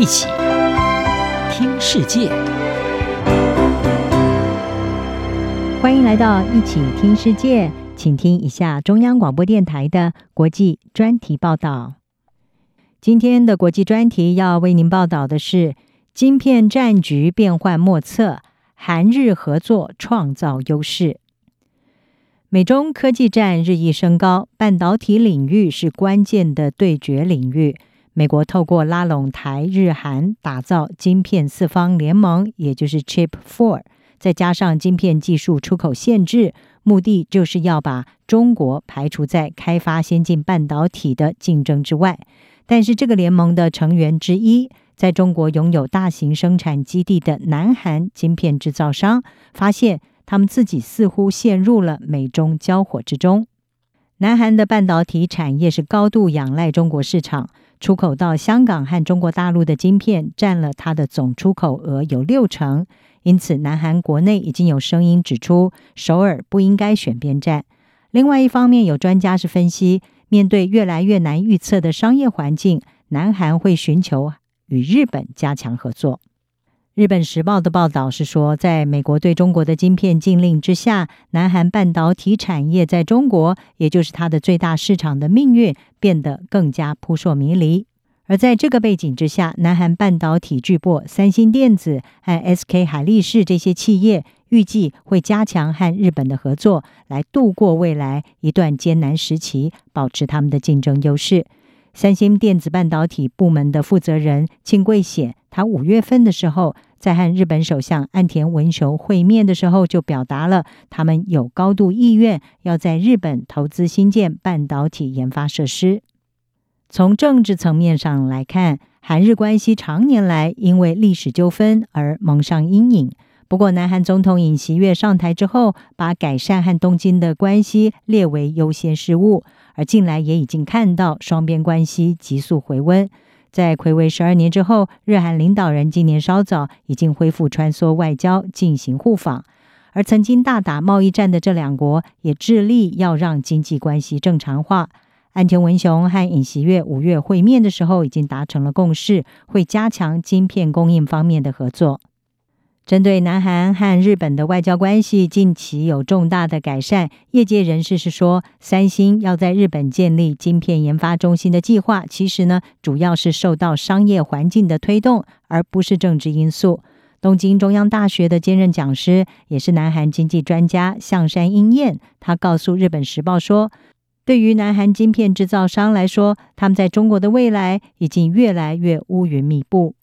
一起听世界，欢迎来到一起听世界，请听一下中央广播电台的国际专题报道。今天的国际专题要为您报道的是：晶片战局变幻莫测，韩日合作创造优势。美中科技战日益升高，半导体领域是关键的对决领域。美国透过拉拢台日韩，打造晶片四方联盟，也就是 Chip Four，再加上晶片技术出口限制，目的就是要把中国排除在开发先进半导体的竞争之外。但是，这个联盟的成员之一，在中国拥有大型生产基地的南韩晶片制造商，发现他们自己似乎陷入了美中交火之中。南韩的半导体产业是高度仰赖中国市场。出口到香港和中国大陆的晶片占了它的总出口额有六成，因此南韩国内已经有声音指出，首尔不应该选边站。另外一方面，有专家是分析，面对越来越难预测的商业环境，南韩会寻求与日本加强合作。日本时报的报道是说，在美国对中国的晶片禁令之下，南韩半导体产业在中国，也就是它的最大市场的命运变得更加扑朔迷离。而在这个背景之下，南韩半导体巨擘三星电子和 SK 海力士这些企业预计会加强和日本的合作，来度过未来一段艰难时期，保持他们的竞争优势。三星电子半导体部门的负责人庆贵显，他五月份的时候在和日本首相岸田文雄会面的时候，就表达了他们有高度意愿要在日本投资新建半导体研发设施。从政治层面上来看，韩日关系长年来因为历史纠纷而蒙上阴影。不过，南韩总统尹锡悦上台之后，把改善和东京的关系列为优先事务。而近来也已经看到双边关系急速回温，在睽违十二年之后，日韩领导人今年稍早已经恢复穿梭外交进行互访，而曾经大打贸易战的这两国也致力要让经济关系正常化。岸田文雄和尹锡悦五月会面的时候，已经达成了共识，会加强晶片供应方面的合作。针对南韩和日本的外交关系近期有重大的改善，业界人士是说，三星要在日本建立晶片研发中心的计划，其实呢，主要是受到商业环境的推动，而不是政治因素。东京中央大学的兼任讲师，也是南韩经济专家向山英彦，他告诉日本时报说，对于南韩晶片制造商来说，他们在中国的未来已经越来越乌云密布。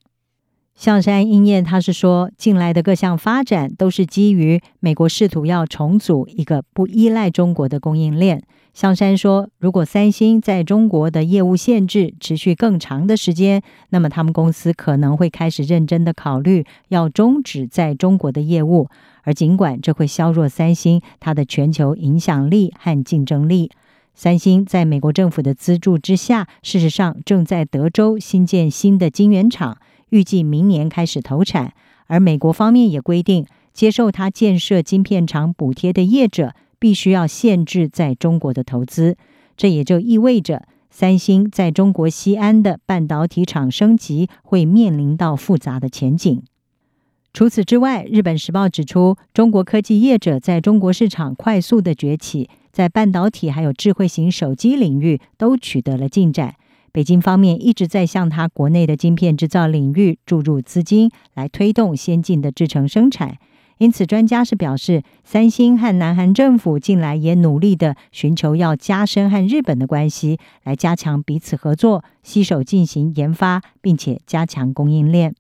象山英彦他是说，近来的各项发展都是基于美国试图要重组一个不依赖中国的供应链。象山说，如果三星在中国的业务限制持续更长的时间，那么他们公司可能会开始认真的考虑要终止在中国的业务。而尽管这会削弱三星它的全球影响力和竞争力，三星在美国政府的资助之下，事实上正在德州新建新的晶圆厂。预计明年开始投产，而美国方面也规定，接受他建设晶片厂补贴的业者必须要限制在中国的投资。这也就意味着，三星在中国西安的半导体厂升级会面临到复杂的前景。除此之外，日本时报指出，中国科技业者在中国市场快速的崛起，在半导体还有智慧型手机领域都取得了进展。北京方面一直在向他国内的晶片制造领域注入资金，来推动先进的制程生产。因此，专家是表示，三星和南韩政府近来也努力的寻求要加深和日本的关系，来加强彼此合作，携手进行研发，并且加强供应链。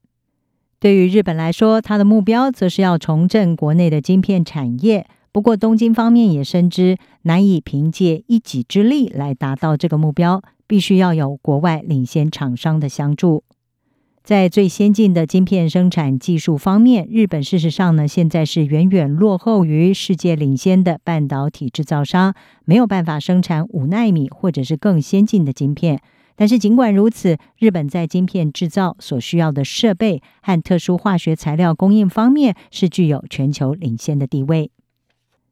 对于日本来说，它的目标则是要重振国内的晶片产业。不过，东京方面也深知难以凭借一己之力来达到这个目标。必须要有国外领先厂商的相助，在最先进的晶片生产技术方面，日本事实上呢，现在是远远落后于世界领先的半导体制造商，没有办法生产五纳米或者是更先进的晶片。但是尽管如此，日本在晶片制造所需要的设备和特殊化学材料供应方面，是具有全球领先的地位。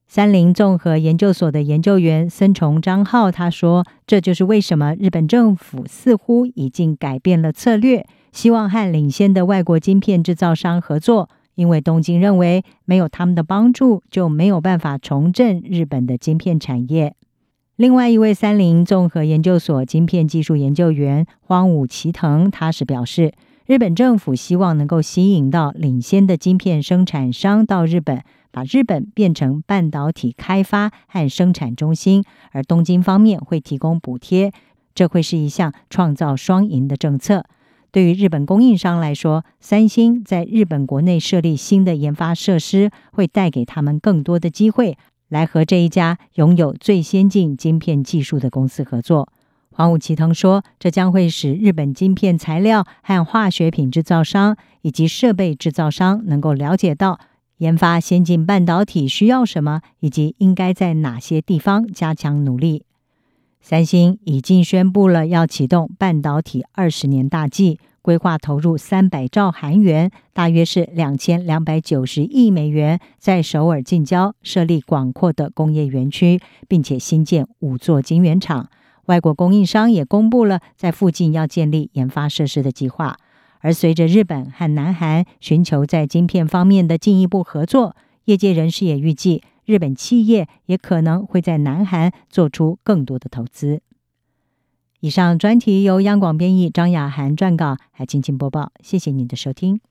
三菱综合研究所的研究员森重张浩他说：“这就是为什么日本政府似乎已经改变了策略，希望和领先的外国晶片制造商合作，因为东京认为没有他们的帮助，就没有办法重振日本的晶片产业。另外一位三菱综合研究所晶片技术研究员荒武齐藤，他是表示，日本政府希望能够吸引到领先的晶片生产商到日本，把日本变成半导体开发和生产中心，而东京方面会提供补贴，这会是一项创造双赢的政策。对于日本供应商来说，三星在日本国内设立新的研发设施，会带给他们更多的机会。来和这一家拥有最先进晶片技术的公司合作，黄武奇腾说，这将会使日本晶片材料和化学品制造商以及设备制造商能够了解到研发先进半导体需要什么，以及应该在哪些地方加强努力。三星已经宣布了要启动半导体二十年大计。规划投入三百兆韩元，大约是两千两百九十亿美元，在首尔近郊设立广阔的工业园区，并且新建五座晶圆厂。外国供应商也公布了在附近要建立研发设施的计划。而随着日本和南韩寻求在晶片方面的进一步合作，业界人士也预计，日本企业也可能会在南韩做出更多的投资。以上专题由央广编译，张雅涵撰稿，还请播报。谢谢您的收听。